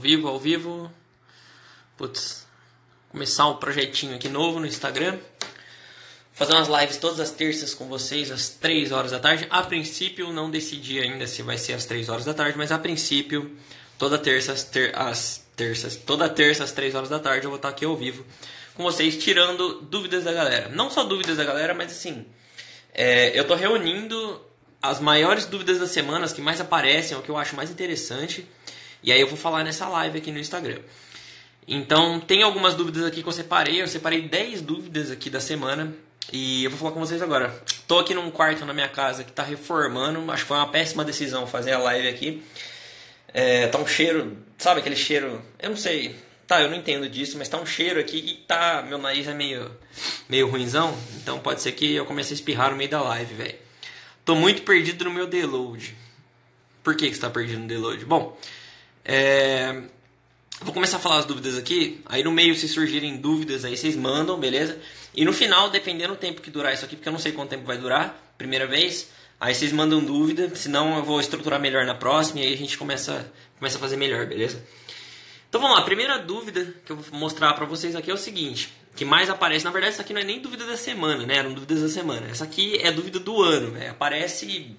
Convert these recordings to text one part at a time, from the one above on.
vivo, ao vivo. Putz, começar um projetinho aqui novo no Instagram. Fazer umas lives todas as terças com vocês às 3 horas da tarde. A princípio, não decidi ainda se vai ser às 3 horas da tarde, mas a princípio, toda terça às, ter às terças, toda terça às 3 horas da tarde eu vou estar aqui ao vivo com vocês, tirando dúvidas da galera. Não só dúvidas da galera, mas assim, é, eu tô reunindo as maiores dúvidas das semanas que mais aparecem, é o que eu acho mais interessante. E aí eu vou falar nessa live aqui no Instagram. Então, tem algumas dúvidas aqui que eu separei. Eu separei 10 dúvidas aqui da semana. E eu vou falar com vocês agora. Tô aqui num quarto na minha casa que tá reformando. Acho que foi uma péssima decisão fazer a live aqui. É, tá um cheiro, sabe aquele cheiro? Eu não sei. Tá, eu não entendo disso, mas tá um cheiro aqui que tá. Meu nariz é meio, meio ruimzão. Então pode ser que eu comece a espirrar no meio da live, velho. Tô muito perdido no meu deload. Por que, que você tá perdido no deload? Bom, é... Vou começar a falar as dúvidas aqui. Aí no meio, se surgirem dúvidas, aí vocês mandam, beleza? E no final, dependendo do tempo que durar isso aqui, porque eu não sei quanto tempo vai durar, primeira vez, aí vocês mandam dúvida, senão eu vou estruturar melhor na próxima e aí a gente começa, começa a fazer melhor, beleza? Então vamos lá, a primeira dúvida que eu vou mostrar para vocês aqui é o seguinte, que mais aparece, na verdade essa aqui não é nem dúvida da semana, né? Eram dúvidas da semana. Essa aqui é dúvida do ano, né? Aparece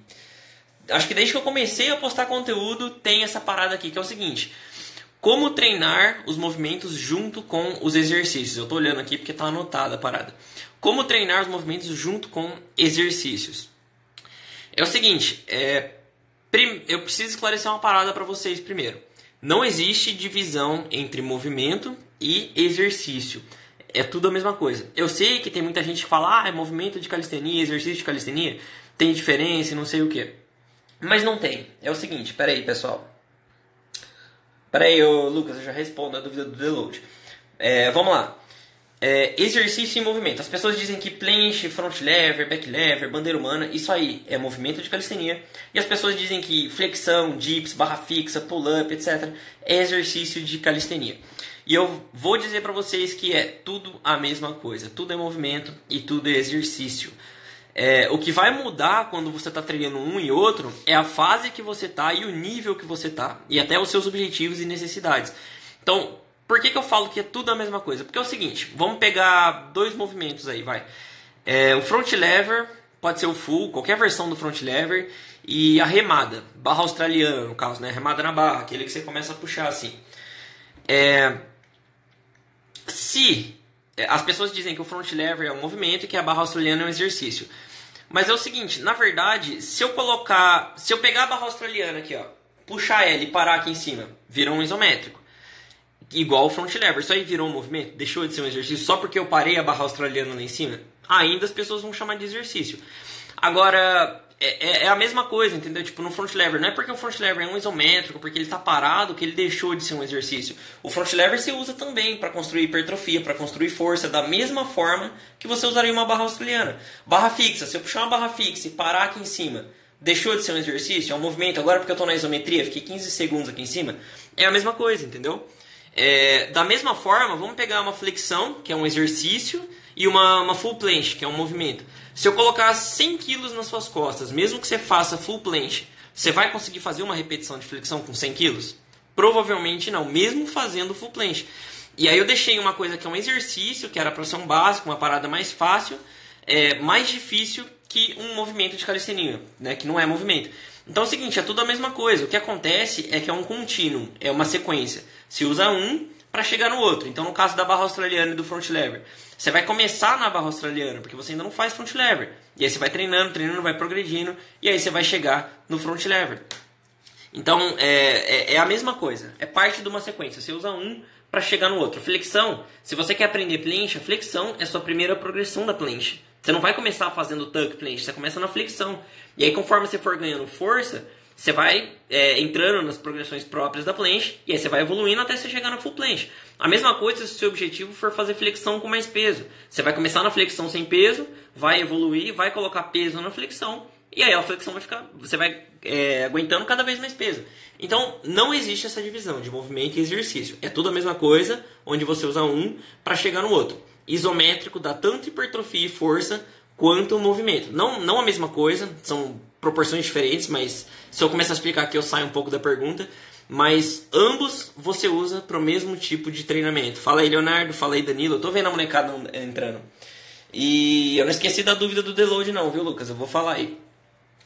acho que desde que eu comecei a postar conteúdo tem essa parada aqui que é o seguinte: como treinar os movimentos junto com os exercícios? Eu estou olhando aqui porque está anotada a parada. Como treinar os movimentos junto com exercícios? É o seguinte, é, eu preciso esclarecer uma parada para vocês primeiro. Não existe divisão entre movimento e exercício. É tudo a mesma coisa. Eu sei que tem muita gente que fala, ah, é movimento de calistenia, exercício de calistenia, tem diferença não sei o que. Mas não tem. É o seguinte, peraí, pessoal. Peraí, ô, Lucas, eu já respondo a dúvida do Deload. É, vamos lá. É, exercício e movimento. As pessoas dizem que planche, front lever, back lever, bandeira humana, isso aí é movimento de calistenia. E as pessoas dizem que flexão, dips, barra fixa, pull-up, etc. é exercício de calistenia. E eu vou dizer para vocês que é tudo a mesma coisa. Tudo é movimento e tudo é exercício. É, o que vai mudar quando você está treinando um e outro é a fase que você está e o nível que você está. E até os seus objetivos e necessidades. Então, por que, que eu falo que é tudo a mesma coisa? Porque é o seguinte, vamos pegar dois movimentos aí, vai. É, o front lever, pode ser o full, qualquer versão do front lever. E a remada, barra australiana no caso, né? Remada na barra, aquele que você começa a puxar assim. É, se as pessoas dizem que o front lever é um movimento e que a barra australiana é um exercício. Mas é o seguinte, na verdade, se eu colocar, se eu pegar a barra australiana aqui, ó, puxar ela e parar aqui em cima, virou um isométrico. Igual o front lever, isso aí virou um movimento, deixou de ser um exercício só porque eu parei a barra australiana lá em cima. Ainda as pessoas vão chamar de exercício. Agora, é, é, é, a mesma coisa, entendeu? Tipo, no front lever, não é porque o front lever é um isométrico, porque ele está parado, que ele deixou de ser um exercício. O front lever você usa também para construir hipertrofia, para construir força, da mesma forma que você usaria uma barra australiana. Barra fixa, se eu puxar uma barra fixa e parar aqui em cima, deixou de ser um exercício, é um movimento, agora porque eu estou na isometria, fiquei 15 segundos aqui em cima, é a mesma coisa, entendeu? É, da mesma forma, vamos pegar uma flexão, que é um exercício, e uma, uma full planche, que é um movimento. Se eu colocar 100 quilos nas suas costas, mesmo que você faça full planche, você vai conseguir fazer uma repetição de flexão com 100 quilos? Provavelmente não, mesmo fazendo full planche. E aí eu deixei uma coisa que é um exercício, que era para ser um básico, uma parada mais fácil, é, mais difícil que um movimento de calistenia, né, que não é movimento. Então é o seguinte, é tudo a mesma coisa. O que acontece é que é um contínuo, é uma sequência. Se usa um para chegar no outro. Então no caso da barra australiana e do front lever, você vai começar na barra australiana, porque você ainda não faz front lever. E aí você vai treinando, treinando, vai progredindo, e aí você vai chegar no front lever. Então é, é, é a mesma coisa, é parte de uma sequência. Você usa um para chegar no outro. Flexão, se você quer aprender planche, a flexão é sua primeira progressão da planche. Você não vai começar fazendo tuck planche, você começa na flexão. E aí conforme você for ganhando força, você vai é, entrando nas progressões próprias da planche e aí você vai evoluindo até você chegar na full planche. A mesma coisa se o seu objetivo for fazer flexão com mais peso. Você vai começar na flexão sem peso, vai evoluir, vai colocar peso na flexão e aí a flexão vai ficar, você vai é, aguentando cada vez mais peso. Então não existe essa divisão de movimento e exercício. É tudo a mesma coisa, onde você usa um para chegar no outro. Isométrico dá tanto hipertrofia e força quanto movimento. Não, não a mesma coisa, são proporções diferentes, mas se eu começar a explicar aqui eu saio um pouco da pergunta. mas ambos você usa para o mesmo tipo de treinamento. Fala aí, Leonardo, fala aí, Danilo. Eu tô vendo a molecada entrando. E eu não esqueci da dúvida do deload, não, viu, Lucas? Eu vou falar aí.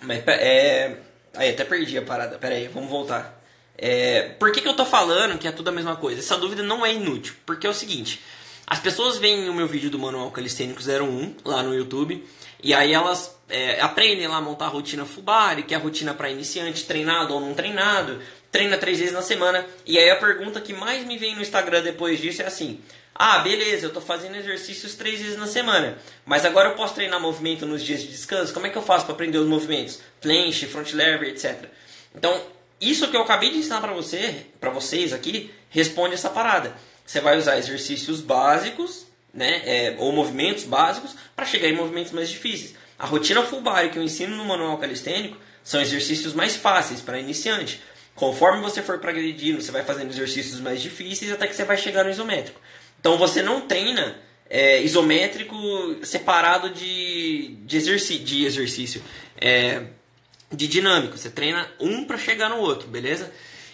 Mas é. Aí, até perdi a parada. Pera aí, vamos voltar. É... Por que, que eu tô falando que é tudo a mesma coisa? Essa dúvida não é inútil. Porque é o seguinte: as pessoas veem o meu vídeo do Manual Calistênico 01 lá no YouTube. E aí elas é, aprendem lá a montar a rotina Fubari, que é a rotina para iniciante, treinado ou não treinado, treina três vezes na semana. E aí a pergunta que mais me vem no Instagram depois disso é assim: ah, beleza, eu estou fazendo exercícios três vezes na semana, mas agora eu posso treinar movimento nos dias de descanso? Como é que eu faço para aprender os movimentos? Planche, front lever, etc. Então, isso que eu acabei de ensinar para você, para vocês aqui, responde essa parada. Você vai usar exercícios básicos, né, é, ou movimentos básicos, para chegar em movimentos mais difíceis. A rotina full body que eu ensino no manual calistênico são exercícios mais fáceis para iniciante. Conforme você for progredindo, você vai fazendo exercícios mais difíceis até que você vai chegar no isométrico. Então você não treina é, isométrico separado de, de, exerci de exercício, é, de dinâmico. Você treina um para chegar no outro, beleza?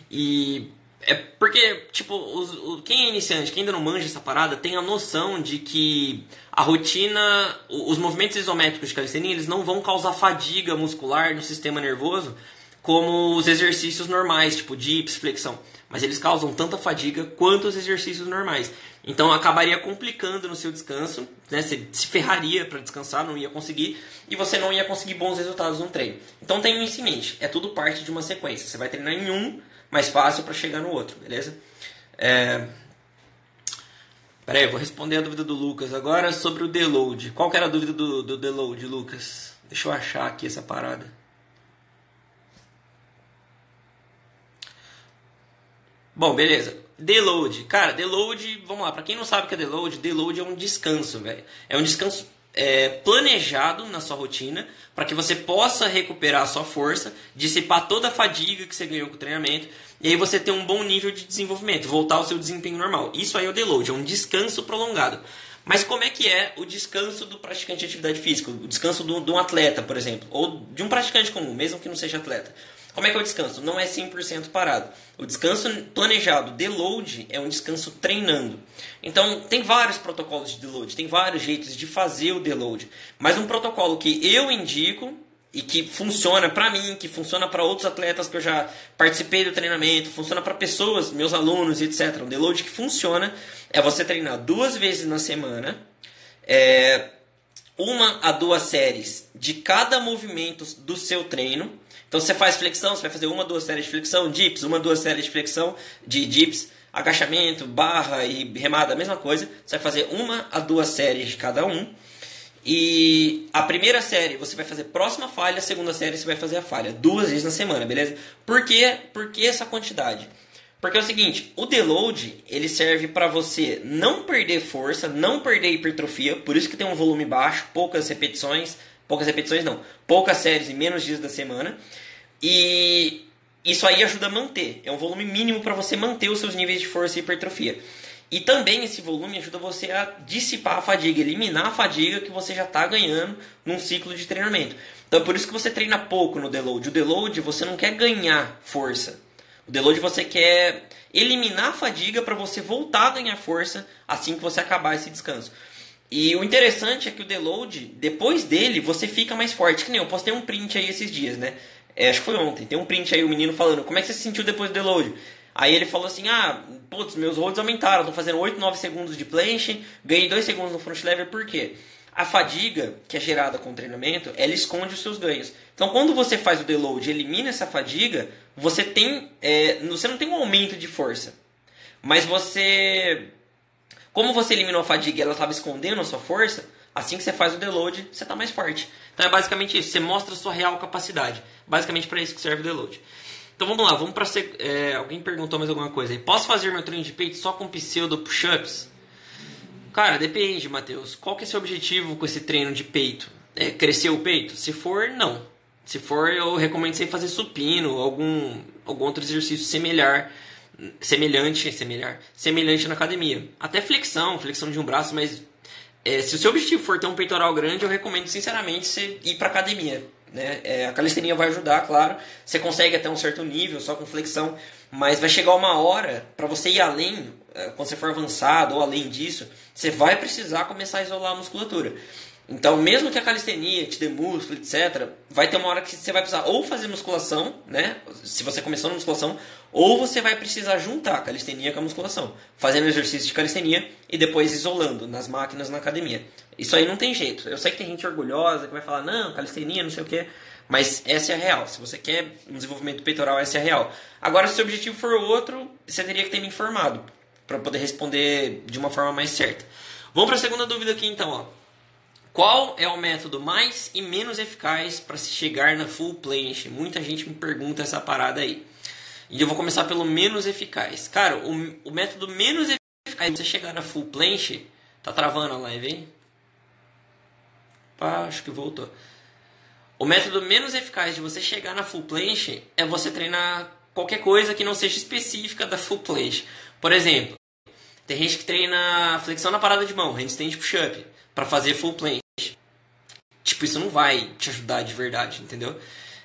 E é porque, tipo, os, quem é iniciante, quem ainda não manja essa parada, tem a noção de que a rotina, os movimentos isométricos de calistenia, eles não vão causar fadiga muscular no sistema nervoso como os exercícios normais, tipo dips, flexão. Mas eles causam tanta fadiga quanto os exercícios normais. Então acabaria complicando no seu descanso, né? Você se ferraria para descansar, não ia conseguir, e você não ia conseguir bons resultados no treino. Então tenha isso em mente, é tudo parte de uma sequência. Você vai treinar em um mais fácil para chegar no outro, beleza? É... Peraí, eu vou responder a dúvida do Lucas agora sobre o deload. Qual que era a dúvida do, do deload, Lucas? Deixa eu achar aqui essa parada. Bom, beleza. Deload. Cara, deload, vamos lá, para quem não sabe o que é deload, deload é um descanso, velho. É um descanso é, planejado na sua rotina para que você possa recuperar a sua força, dissipar toda a fadiga que você ganhou com o treinamento e aí você ter um bom nível de desenvolvimento, voltar ao seu desempenho normal. Isso aí é o deload, é um descanso prolongado. Mas como é que é o descanso do praticante de atividade física? O descanso de um atleta, por exemplo, ou de um praticante comum, mesmo que não seja atleta. Como é que é o descanso? Não é 100% parado. O descanso planejado, deload, é um descanso treinando. Então, tem vários protocolos de deload, tem vários jeitos de fazer o deload. Mas um protocolo que eu indico e que funciona para mim, que funciona para outros atletas que eu já participei do treinamento, funciona para pessoas, meus alunos, etc. Um deload que funciona é você treinar duas vezes na semana, é, uma a duas séries de cada movimento do seu treino então você faz flexão, você vai fazer uma, duas séries de flexão, dips, uma, duas séries de flexão de dips, agachamento, barra e remada, a mesma coisa. Você vai fazer uma a duas séries de cada um. E a primeira série você vai fazer próxima falha, a segunda série você vai fazer a falha, duas vezes na semana, beleza? Por quê? Por que essa quantidade? Porque é o seguinte, o deload ele serve para você não perder força, não perder hipertrofia, por isso que tem um volume baixo, poucas repetições, poucas repetições não, poucas séries e menos dias da semana. E isso aí ajuda a manter. É um volume mínimo para você manter os seus níveis de força e hipertrofia. E também esse volume ajuda você a dissipar a fadiga, eliminar a fadiga que você já está ganhando num ciclo de treinamento. Então é por isso que você treina pouco no deload. O deload você não quer ganhar força. O deload você quer eliminar a fadiga para você voltar a ganhar força assim que você acabar esse descanso. E o interessante é que o deload, depois dele, você fica mais forte. Que nem eu postei um print aí esses dias, né? É, acho que foi ontem. Tem um print aí, o menino falando, como é que você se sentiu depois do deload? Aí ele falou assim, ah, putz, meus holds aumentaram, tô fazendo 8, 9 segundos de planche, ganhei 2 segundos no front lever, por quê? A fadiga que é gerada com o treinamento, ela esconde os seus ganhos. Então, quando você faz o deload e elimina essa fadiga, você tem, é, você não tem um aumento de força, mas você, como você eliminou a fadiga e ela estava escondendo a sua força, assim que você faz o deload, você está mais forte. Então é basicamente isso, você mostra a sua real capacidade. Basicamente para isso que serve o deload. Então vamos lá, vamos para é, alguém perguntou mais alguma coisa aí. Posso fazer meu treino de peito só com pseudo push-ups? Cara, depende, Matheus. Qual que é seu objetivo com esse treino de peito? É crescer o peito? Se for, não. Se for, eu recomendo você fazer supino, algum algum outro exercício semelhar, semelhante, semelhar, semelhante na academia. Até flexão, flexão de um braço, mas é, se o seu objetivo for ter um peitoral grande, eu recomendo sinceramente você ir para academia. Né? É, a calistenia vai ajudar, claro. Você consegue até um certo nível, só com flexão, mas vai chegar uma hora para você ir além, é, quando você for avançado ou além disso, você vai precisar começar a isolar a musculatura. Então, mesmo que a calistenia te dê músculo, etc., vai ter uma hora que você vai precisar ou fazer musculação, né? Se você começou na musculação, ou você vai precisar juntar a calistenia com a musculação, fazendo exercício de calistenia e depois isolando nas máquinas na academia. Isso aí não tem jeito. Eu sei que tem gente orgulhosa que vai falar, não, calistenia, não sei o quê, mas essa é a real. Se você quer um desenvolvimento peitoral, essa é a real. Agora, se o objetivo for outro, você teria que ter me informado para poder responder de uma forma mais certa. Vamos para a segunda dúvida aqui então, ó. Qual é o método mais e menos eficaz para se chegar na full planche? Muita gente me pergunta essa parada aí. E eu vou começar pelo menos eficaz. Cara, o, o método menos eficaz você chegar na full planche. Tá travando a live, hein? Pá, acho que voltou. O método menos eficaz de você chegar na full planche é você treinar qualquer coisa que não seja específica da full planche. Por exemplo, tem gente que treina flexão na parada de mão, handstand push-up, para fazer full planche. Tipo, isso não vai te ajudar de verdade, entendeu?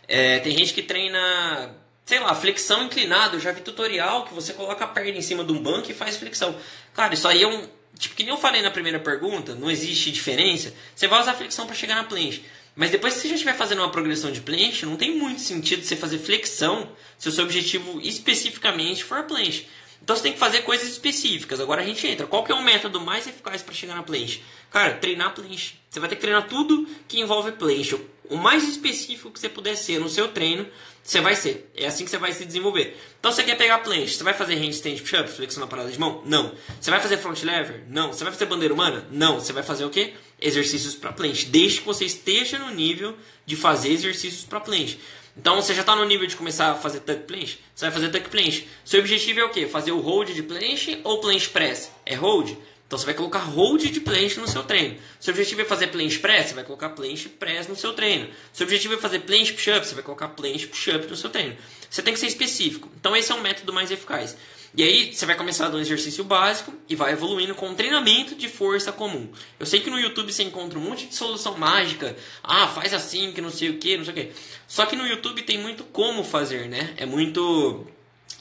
É, tem gente que treina, sei lá, flexão inclinada. Eu já vi tutorial que você coloca a perna em cima de um banco e faz flexão. Cara, isso aí é um. Tipo, que nem eu falei na primeira pergunta, não existe diferença. Você vai usar flexão para chegar na planche. Mas depois que você já estiver fazendo uma progressão de planche, não tem muito sentido você fazer flexão se o seu objetivo especificamente for a planche. Então você tem que fazer coisas específicas. Agora a gente entra. Qual que é o método mais eficaz para chegar na planche? Cara, treinar planche. Você vai ter que treinar tudo que envolve planche. O mais específico que você puder ser no seu treino, você vai ser. É assim que você vai se desenvolver. Então você quer pegar planche, você vai fazer handstand push-up, flexão na parada de mão? Não. Você vai fazer front lever? Não. Você vai fazer bandeira humana? Não. Você vai fazer o quê? Exercícios para planche. Desde que você esteja no nível de fazer exercícios para planche. Então você já está no nível de começar a fazer tuck planche? Você vai fazer tuck planche. Seu objetivo é o quê? Fazer o hold de planche ou planche press? É hold? Então você vai colocar hold de planche no seu treino. Seu objetivo é fazer planche press? Você vai colocar planche press no seu treino. Seu objetivo é fazer planche push-up? Você vai colocar planche push-up no seu treino. Você tem que ser específico. Então esse é o método mais eficaz. E aí você vai começar do exercício básico e vai evoluindo com um treinamento de força comum. Eu sei que no YouTube você encontra um monte de solução mágica. Ah, faz assim, que não sei o que, não sei o que. Só que no YouTube tem muito como fazer, né? É muito.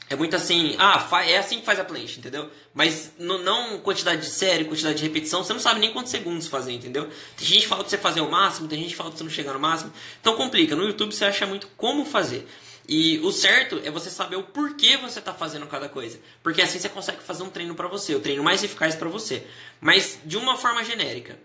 É muito assim, ah, é assim que faz a planche, entendeu? Mas não quantidade de série, quantidade de repetição, você não sabe nem quantos segundos fazer, entendeu? Tem gente que fala de você fazer o máximo, tem gente que fala de você não chegar no máximo. Então complica. No YouTube você acha muito como fazer. E o certo é você saber o porquê você está fazendo cada coisa. Porque assim você consegue fazer um treino para você, o treino mais eficaz para você. Mas de uma forma genérica.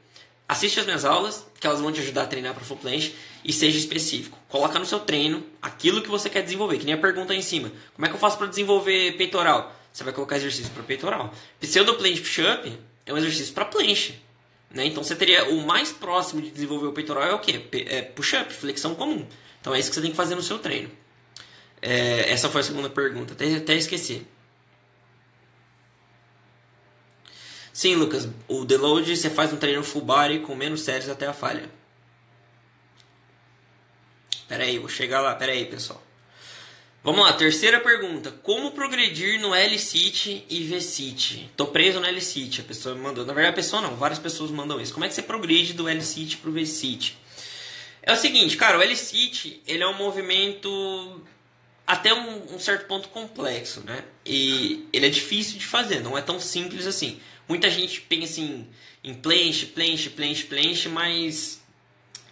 Assiste as minhas aulas, que elas vão te ajudar a treinar para full planche e seja específico. Coloca no seu treino aquilo que você quer desenvolver, que nem a pergunta aí em cima. Como é que eu faço para desenvolver peitoral? Você vai colocar exercício para peitoral. Pseudo planche push-up é um exercício para planche. Né? Então você teria o mais próximo de desenvolver o peitoral é o quê? É push-up, flexão comum. Então é isso que você tem que fazer no seu treino. É, essa foi a segunda pergunta, até, até esqueci. Sim, Lucas, o deload você faz um treino full body com menos séries até a falha. Pera aí, vou chegar lá, pera aí, pessoal. Vamos lá, terceira pergunta. Como progredir no L-Sit e V-Sit? Tô preso no L-Sit, a pessoa me mandou. Na verdade, a pessoa não, várias pessoas mandam isso. Como é que você progride do L-Sit pro V-Sit? É o seguinte, cara, o L-Sit, ele é um movimento até um, um, certo ponto complexo, né? E ele é difícil de fazer, não é tão simples assim. Muita gente pensa em, em planche, planche, planche, planche, mas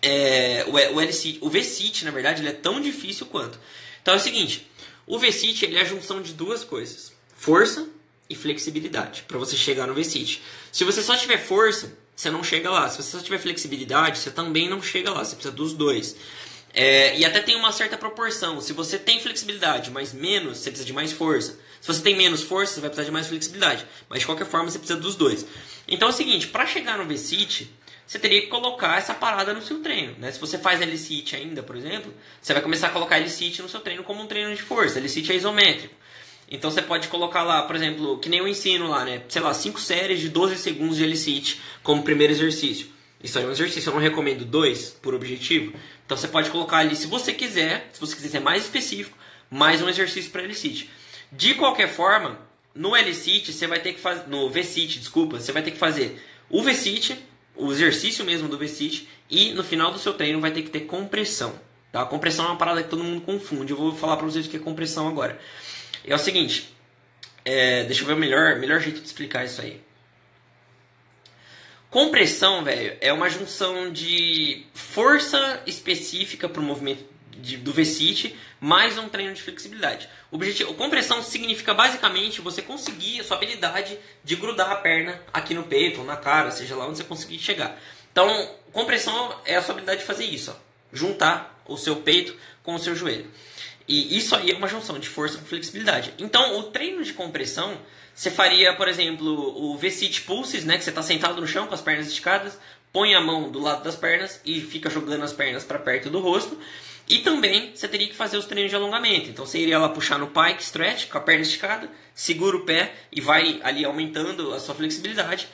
é, o, o, LC, o V-Sit, na verdade, ele é tão difícil quanto. Então é o seguinte, o V-Sit ele é a junção de duas coisas, força e flexibilidade, para você chegar no V-Sit. Se você só tiver força, você não chega lá. Se você só tiver flexibilidade, você também não chega lá. Você precisa dos dois. É, e até tem uma certa proporção. Se você tem flexibilidade, mas menos, você precisa de mais força. Se você tem menos força, você vai precisar de mais flexibilidade. Mas de qualquer forma, você precisa dos dois. Então é o seguinte, para chegar no V-Sit, você teria que colocar essa parada no seu treino. Né? Se você faz L-Sit ainda, por exemplo, você vai começar a colocar L-Sit no seu treino como um treino de força. L-Sit é isométrico. Então você pode colocar lá, por exemplo, que nem eu ensino lá, né? Sei lá, 5 séries de 12 segundos de L-Sit como primeiro exercício. Isso é um exercício, eu não recomendo dois por objetivo. Então você pode colocar ali, se você quiser, se você quiser ser mais específico, mais um exercício para L-Sit. De qualquer forma, no L-Sit você vai ter que fazer, no V-Sit, desculpa, você vai ter que fazer o V-Sit, o exercício mesmo do V-Sit, e no final do seu treino vai ter que ter compressão. Tá? Compressão é uma parada que todo mundo confunde. Eu vou falar para vocês o que é compressão agora. É o seguinte, é, deixa eu ver o melhor, melhor jeito de explicar isso aí. Compressão, velho, é uma junção de força específica para o movimento de, do V-sit mais um treino de flexibilidade. Objetivo, compressão significa basicamente você conseguir a sua habilidade de grudar a perna aqui no peito ou na cara, seja lá onde você conseguir chegar. Então, compressão é a sua habilidade de fazer isso, ó, juntar o seu peito com o seu joelho. E isso aí é uma junção de força com flexibilidade. Então, o treino de compressão, você faria, por exemplo, o V-sit pulses, né, que você está sentado no chão com as pernas esticadas, põe a mão do lado das pernas e fica jogando as pernas para perto do rosto. E também você teria que fazer os treinos de alongamento. Então você iria lá puxar no pike stretch com a perna esticada, segura o pé e vai ali aumentando a sua flexibilidade.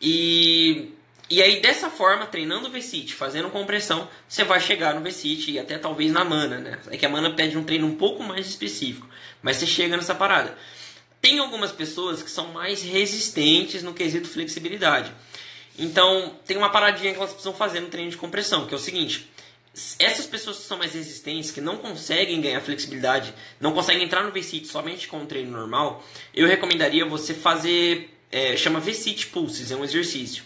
E e aí, dessa forma, treinando o V-Sit, fazendo compressão, você vai chegar no V-Sit e até talvez na mana, né? É que a mana pede um treino um pouco mais específico, mas você chega nessa parada. Tem algumas pessoas que são mais resistentes no quesito flexibilidade. Então, tem uma paradinha que elas precisam fazer no treino de compressão, que é o seguinte: essas pessoas que são mais resistentes, que não conseguem ganhar flexibilidade, não conseguem entrar no V-Sit somente com um treino normal, eu recomendaria você fazer, é, chama V-Sit Pulses, é um exercício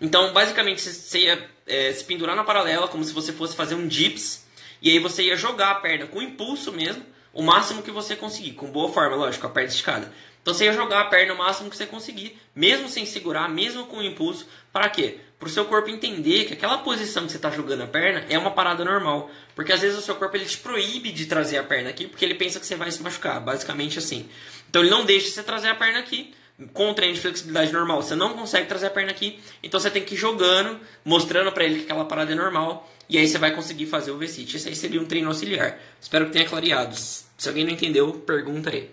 então, basicamente, você ia é, se pendurar na paralela como se você fosse fazer um dips. E aí você ia jogar a perna com impulso mesmo, o máximo que você conseguir, com boa forma, lógico, a perna esticada. Então você ia jogar a perna o máximo que você conseguir, mesmo sem segurar, mesmo com impulso. Para quê? Para o seu corpo entender que aquela posição que você está jogando a perna é uma parada normal. Porque às vezes o seu corpo ele te proíbe de trazer a perna aqui, porque ele pensa que você vai se machucar, basicamente assim. Então ele não deixa você trazer a perna aqui, com o treino de flexibilidade normal, você não consegue trazer a perna aqui, então você tem que ir jogando, mostrando para ele que aquela parada é normal, e aí você vai conseguir fazer o V-sit. Esse aí seria um treino auxiliar. Espero que tenha clareado. Se alguém não entendeu, pergunta aí.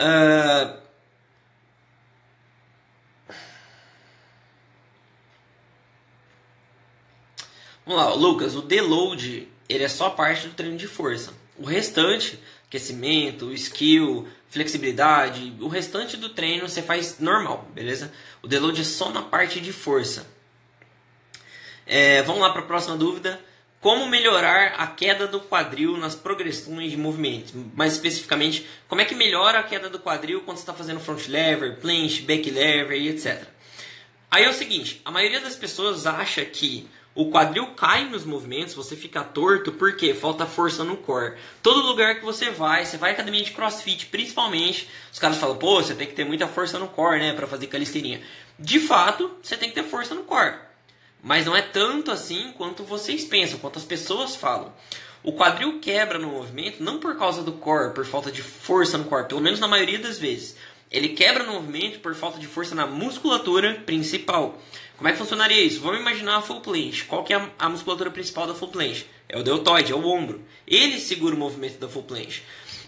Uh... Vamos lá, Lucas, o deload ele é só parte do treino de força. O restante, aquecimento, skill, flexibilidade, o restante do treino você faz normal, beleza? O deload é só na parte de força. É, vamos lá para a próxima dúvida. Como melhorar a queda do quadril nas progressões de movimento? Mais especificamente, como é que melhora a queda do quadril quando você está fazendo front lever, planche, back lever e etc. Aí é o seguinte, a maioria das pessoas acha que o quadril cai nos movimentos, você fica torto porque falta força no core. Todo lugar que você vai, você vai à academia de crossfit, principalmente, os caras falam, pô, você tem que ter muita força no core, né, para fazer calisteirinha. De fato, você tem que ter força no core. Mas não é tanto assim quanto vocês pensam, quanto as pessoas falam. O quadril quebra no movimento não por causa do core, por falta de força no core, pelo menos na maioria das vezes. Ele quebra no movimento por falta de força na musculatura principal. Como é que funcionaria isso? Vamos imaginar a full planche. Qual que é a, musculatura principal da full planche? É o deltoide, é o ombro. Ele segura o movimento da full planche.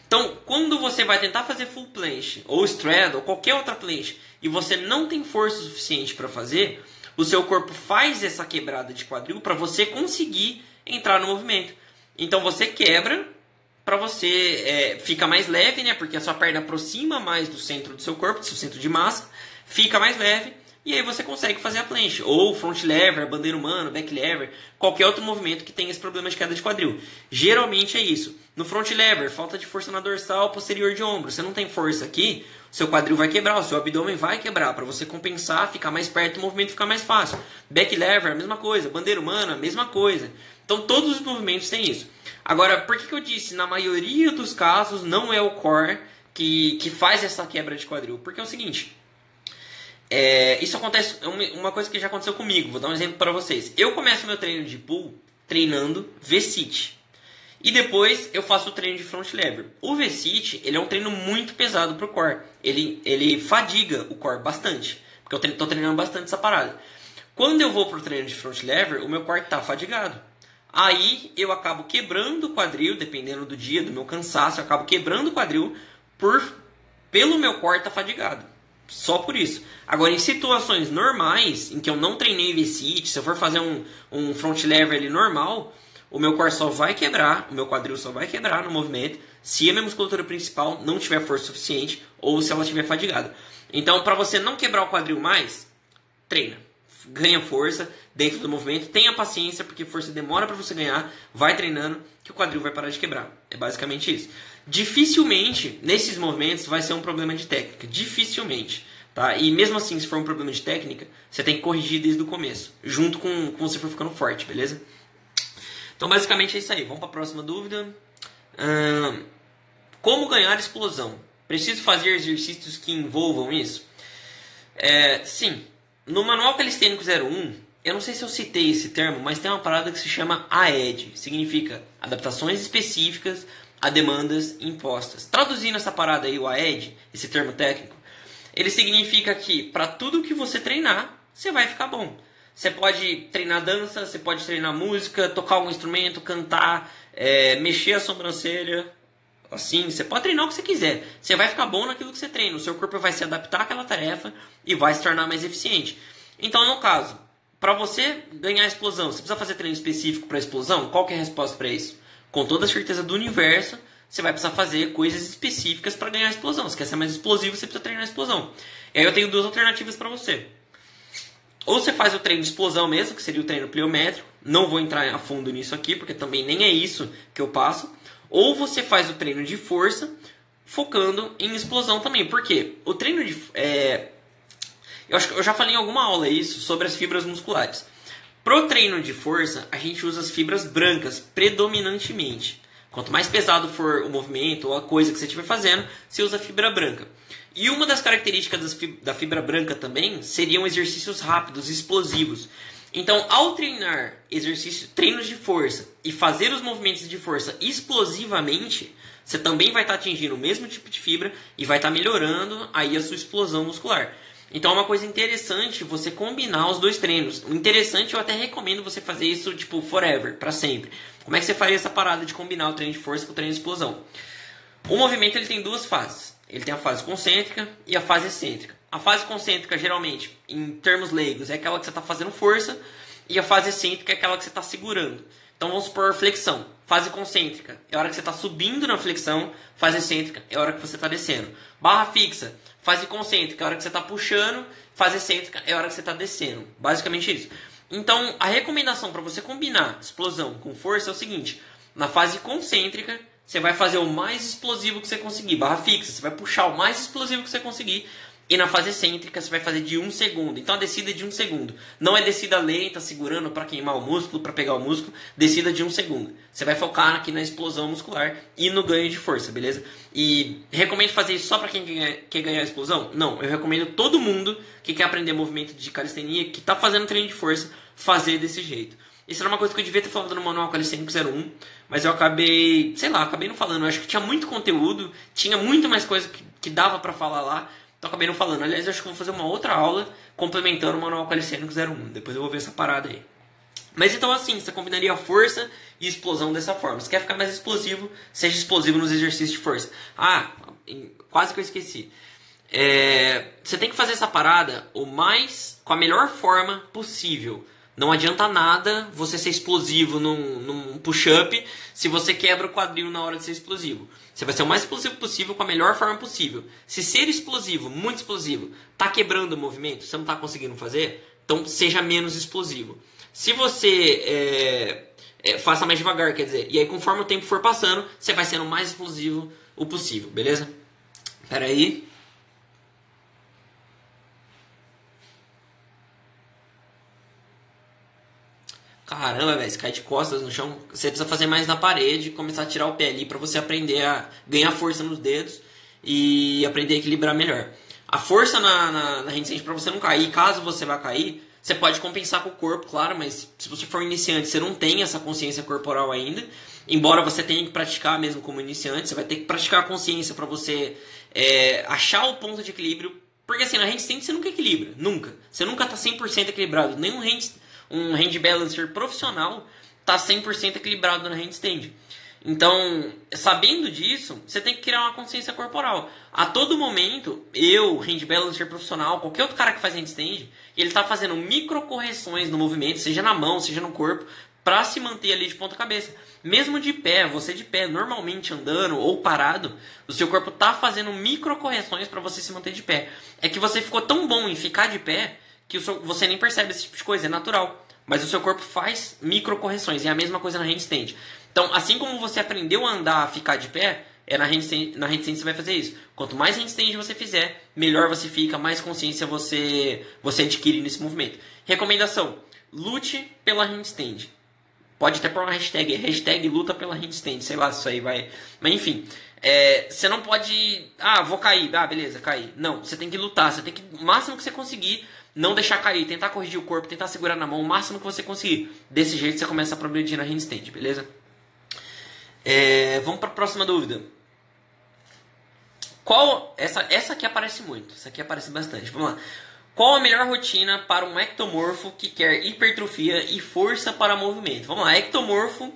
Então, quando você vai tentar fazer full planche, ou straddle, ou qualquer outra planche, e você não tem força suficiente para fazer, o seu corpo faz essa quebrada de quadril para você conseguir entrar no movimento. Então você quebra para você é, fica mais leve, né? Porque a sua perna aproxima mais do centro do seu corpo, do seu centro de massa, fica mais leve e aí você consegue fazer a planche. Ou front lever, bandeira humana, back lever, qualquer outro movimento que tenha esse problema de queda de quadril. Geralmente é isso. No front lever, falta de força na dorsal posterior de ombro. Você não tem força aqui, seu quadril vai quebrar, o seu abdômen vai quebrar. Para você compensar, ficar mais perto, o movimento ficar mais fácil. Back lever, a mesma coisa. Bandeira humana, a mesma coisa. Então todos os movimentos têm isso. Agora, por que, que eu disse, na maioria dos casos, não é o core que, que faz essa quebra de quadril? Porque é o seguinte é, isso acontece, é uma coisa que já aconteceu comigo, vou dar um exemplo para vocês. Eu começo meu treino de pull treinando V-sit. E depois eu faço o treino de front lever. O V-sit, ele é um treino muito pesado pro core. Ele, ele fadiga o core bastante. Porque eu estou treinando bastante essa parada. Quando eu vou pro treino de front lever, o meu core está fadigado. Aí eu acabo quebrando o quadril, dependendo do dia, do meu cansaço, eu acabo quebrando o quadril por pelo meu core tá fadigado. Só por isso. Agora, em situações normais, em que eu não treinei V-sit, se eu for fazer um, um front lever ali normal, o meu core só vai quebrar, o meu quadril só vai quebrar no movimento se a minha musculatura principal não tiver força suficiente ou se ela estiver fadigada. Então, para você não quebrar o quadril mais, treina. ganha força dentro do movimento. Tenha paciência, porque força demora para você ganhar. Vai treinando, que o quadril vai parar de quebrar. É basicamente isso. Dificilmente, nesses movimentos, vai ser um problema de técnica. Dificilmente. Tá? E mesmo assim, se for um problema de técnica, você tem que corrigir desde o começo, junto com, com você for ficando forte, beleza? Então, basicamente é isso aí. Vamos para a próxima dúvida. Como ganhar explosão? Preciso fazer exercícios que envolvam isso? É, sim. No Manual Calistênico 01, eu não sei se eu citei esse termo, mas tem uma parada que se chama AED. Significa adaptações específicas a demandas impostas. Traduzindo essa parada aí, o AED, esse termo técnico, ele significa que para tudo que você treinar, você vai ficar bom. Você pode treinar dança, você pode treinar música, tocar algum instrumento, cantar, é, mexer a sobrancelha, assim, você pode treinar o que você quiser. Você vai ficar bom naquilo que você treina. O seu corpo vai se adaptar àquela tarefa e vai se tornar mais eficiente. Então, no caso, para você ganhar explosão, você precisa fazer treino específico para explosão? Qual é a resposta para isso? Com toda a certeza do universo, você vai precisar fazer coisas específicas para ganhar explosão. Se quer ser mais explosivo, você precisa treinar explosão. E aí eu tenho duas alternativas para você. Ou você faz o treino de explosão mesmo, que seria o treino pliométrico. Não vou entrar a fundo nisso aqui, porque também nem é isso que eu passo. Ou você faz o treino de força, focando em explosão também. Por quê? O treino de. É... Eu acho que eu já falei em alguma aula isso sobre as fibras musculares. Pro treino de força, a gente usa as fibras brancas predominantemente. Quanto mais pesado for o movimento ou a coisa que você estiver fazendo, você usa fibra branca. E uma das características da fibra branca também seriam exercícios rápidos, explosivos. Então, ao treinar exercício, treinos de força e fazer os movimentos de força explosivamente, você também vai estar atingindo o mesmo tipo de fibra e vai estar melhorando aí a sua explosão muscular. Então é uma coisa interessante você combinar os dois treinos. O interessante, eu até recomendo você fazer isso tipo forever, para sempre. Como é que você faria essa parada de combinar o treino de força com o treino de explosão? O movimento ele tem duas fases. Ele tem a fase concêntrica e a fase excêntrica. A fase concêntrica, geralmente, em termos leigos, é aquela que você está fazendo força, e a fase excêntrica é aquela que você está segurando. Então vamos supor flexão. Fase concêntrica é a hora que você está subindo na flexão, fase excêntrica é a hora que você está descendo. Barra fixa, fase concêntrica é a hora que você está puxando, fase excêntrica é a hora que você está descendo. Basicamente isso. Então a recomendação para você combinar explosão com força é o seguinte: na fase concêntrica você vai fazer o mais explosivo que você conseguir, barra fixa, você vai puxar o mais explosivo que você conseguir. E na fase excêntrica você vai fazer de um segundo. Então a descida é de um segundo. Não é descida lenta, segurando para queimar o músculo, para pegar o músculo. Descida de um segundo. Você vai focar aqui na explosão muscular e no ganho de força, beleza? E recomendo fazer isso só para quem quer ganhar explosão? Não, eu recomendo todo mundo que quer aprender movimento de calistenia, que está fazendo treino de força, fazer desse jeito. Isso era uma coisa que eu devia ter falado no manual Calistênico 01, mas eu acabei, sei lá, acabei não falando. Eu acho que tinha muito conteúdo, tinha muito mais coisa que, que dava para falar lá, então acabei não falando. Aliás, eu acho que vou fazer uma outra aula complementando o manual Calistênico 01. Depois eu vou ver essa parada aí. Mas então assim, você combinaria força e explosão dessa forma. Se quer ficar mais explosivo, seja explosivo nos exercícios de força. Ah, quase que eu esqueci. É, você tem que fazer essa parada o mais com a melhor forma possível. Não adianta nada você ser explosivo num, num push-up se você quebra o quadril na hora de ser explosivo. Você vai ser o mais explosivo possível com a melhor forma possível. Se ser explosivo, muito explosivo, tá quebrando o movimento, você não tá conseguindo fazer, então seja menos explosivo. Se você é, é, faça mais devagar, quer dizer, e aí conforme o tempo for passando, você vai sendo o mais explosivo o possível, beleza? Pera aí. Caramba, velho, você cai de costas no chão. Você precisa fazer mais na parede, começar a tirar o pé ali para você aprender a ganhar força nos dedos e aprender a equilibrar melhor. A força na, na, na handstand para você não cair, caso você vá cair, você pode compensar com o corpo, claro, mas se você for iniciante, você não tem essa consciência corporal ainda. Embora você tenha que praticar mesmo como iniciante, você vai ter que praticar a consciência para você é, achar o ponto de equilíbrio. Porque assim, na handstand você nunca equilibra, nunca. Você nunca tá 100% equilibrado. Nenhum handstand um hand balancer profissional está 100% equilibrado na handstand. Então, sabendo disso, você tem que criar uma consciência corporal. A todo momento, eu, hand balancer profissional, qualquer outro cara que faz handstand, ele está fazendo micro correções no movimento, seja na mão, seja no corpo, para se manter ali de ponta cabeça. Mesmo de pé, você de pé, normalmente andando ou parado, o seu corpo está fazendo micro correções para você se manter de pé. É que você ficou tão bom em ficar de pé que você nem percebe esse tipo de coisa, é natural. Mas o seu corpo faz microcorreções, e é a mesma coisa na handstand. Então, assim como você aprendeu a andar, a ficar de pé, é na handstand, na handstand você vai fazer isso. Quanto mais handstand você fizer, melhor você fica, mais consciência você, você adquire nesse movimento. Recomendação: lute pela handstand. Pode até pôr uma hashtag, hashtag luta pela handstand, sei lá isso aí vai. Mas enfim, é, você não pode. Ah, vou cair, ah, beleza, cair. Não, você tem que lutar, você tem que. O máximo que você conseguir, não deixar cair, tentar corrigir o corpo, tentar segurar na mão, o máximo que você conseguir. Desse jeito você começa a progredir na handstand, beleza? É, vamos para a próxima dúvida. Qual. Essa, essa aqui aparece muito. Essa aqui aparece bastante. Vamos lá. Qual a melhor rotina para um ectomorfo que quer hipertrofia e força para movimento? Vamos lá, ectomorfo,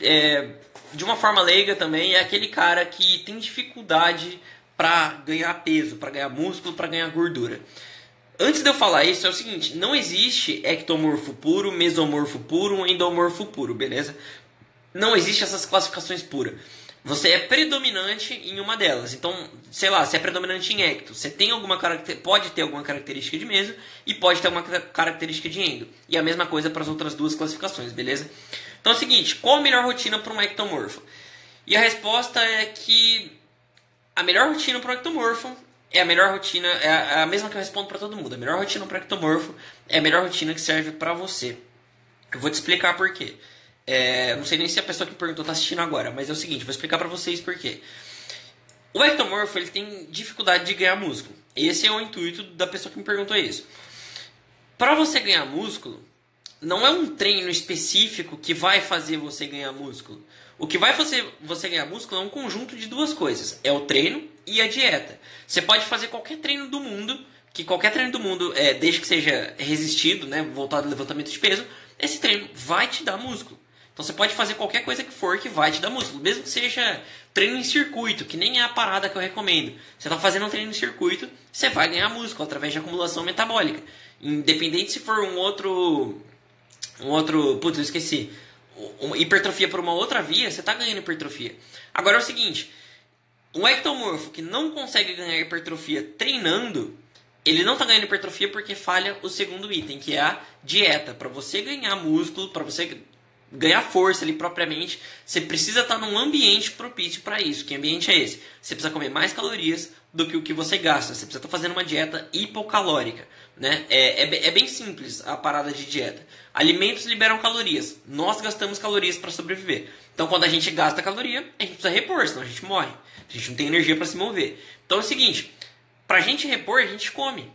é, de uma forma leiga também, é aquele cara que tem dificuldade para ganhar peso, para ganhar músculo, para ganhar gordura. Antes de eu falar isso, é o seguinte: não existe ectomorfo puro, mesomorfo puro, endomorfo puro, beleza? Não existe essas classificações puras. Você é predominante em uma delas. Então, sei lá, você é predominante em ecto. Você tem alguma pode ter alguma característica de meso e pode ter alguma característica de endo. E a mesma coisa para as outras duas classificações, beleza? Então é o seguinte, qual a melhor rotina para um ectomorfo? E a resposta é que a melhor rotina para um ectomorfo é a melhor rotina, é a mesma que eu respondo para todo mundo. A melhor rotina para ectomorfo é a melhor rotina que serve para você. Eu vou te explicar por quê. É, não sei nem se a pessoa que me perguntou está assistindo agora, mas é o seguinte, vou explicar para vocês por quê. O ectomorfo ele tem dificuldade de ganhar músculo. Esse é o intuito da pessoa que me perguntou isso. Para você ganhar músculo, não é um treino específico que vai fazer você ganhar músculo. O que vai fazer você ganhar músculo é um conjunto de duas coisas: é o treino e a dieta. Você pode fazer qualquer treino do mundo, que qualquer treino do mundo, é, desde que seja resistido, né, voltado ao levantamento de peso, esse treino vai te dar músculo. Então você pode fazer qualquer coisa que for que vai te dar músculo, mesmo que seja treino em circuito, que nem é a parada que eu recomendo. Você está fazendo um treino em circuito, você vai ganhar músculo através de acumulação metabólica. Independente se for um outro. Um outro. Putz, eu esqueci. Uma hipertrofia por uma outra via, você está ganhando hipertrofia. Agora é o seguinte: um ectomorfo que não consegue ganhar hipertrofia treinando, ele não está ganhando hipertrofia porque falha o segundo item, que é a dieta. Para você ganhar músculo, para você ganhar força ali propriamente, você precisa estar num ambiente propício para isso. Que ambiente é esse? Você precisa comer mais calorias do que o que você gasta. Você precisa estar fazendo uma dieta hipocalórica. Né? É, é, é bem simples a parada de dieta. Alimentos liberam calorias. Nós gastamos calorias para sobreviver. Então, quando a gente gasta caloria, a gente precisa repor, senão a gente morre. A gente não tem energia para se mover. Então é o seguinte: para a gente repor, a gente come.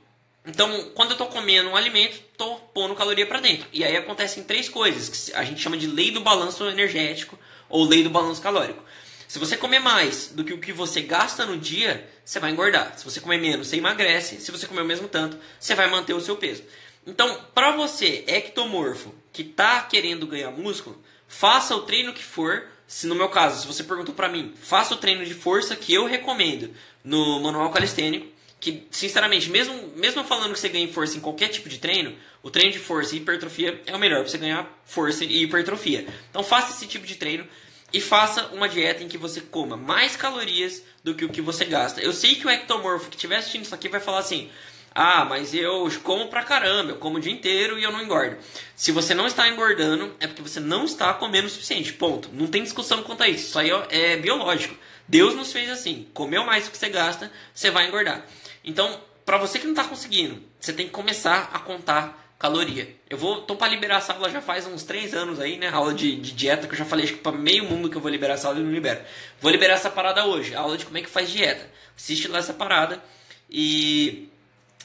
Então, quando eu estou comendo um alimento, estou pondo caloria para dentro. E aí acontecem três coisas, que a gente chama de lei do balanço energético ou lei do balanço calórico. Se você comer mais do que o que você gasta no dia, você vai engordar. Se você comer menos, você emagrece. Se você comer o mesmo tanto, você vai manter o seu peso. Então, para você, ectomorfo, que está querendo ganhar músculo, faça o treino que for. Se no meu caso, se você perguntou para mim, faça o treino de força que eu recomendo no manual calistênico que, sinceramente, mesmo, mesmo falando que você ganha força em qualquer tipo de treino, o treino de força e hipertrofia é o melhor para você ganhar força e hipertrofia. Então faça esse tipo de treino e faça uma dieta em que você coma mais calorias do que o que você gasta. Eu sei que o ectomorfo que estiver assistindo isso aqui vai falar assim: ah, mas eu como pra caramba, eu como o dia inteiro e eu não engordo. Se você não está engordando, é porque você não está comendo o suficiente. Ponto. Não tem discussão quanto a isso. Isso aí é biológico. Deus nos fez assim: comeu mais do que você gasta, você vai engordar. Então, para você que não está conseguindo, você tem que começar a contar caloria. Eu vou, tô para liberar essa aula já faz uns 3 anos aí, né? Aula de, de dieta que eu já falei acho que para meio mundo que eu vou liberar essa aula e não libero. Vou liberar essa parada hoje, aula de como é que faz dieta. Assiste lá essa parada e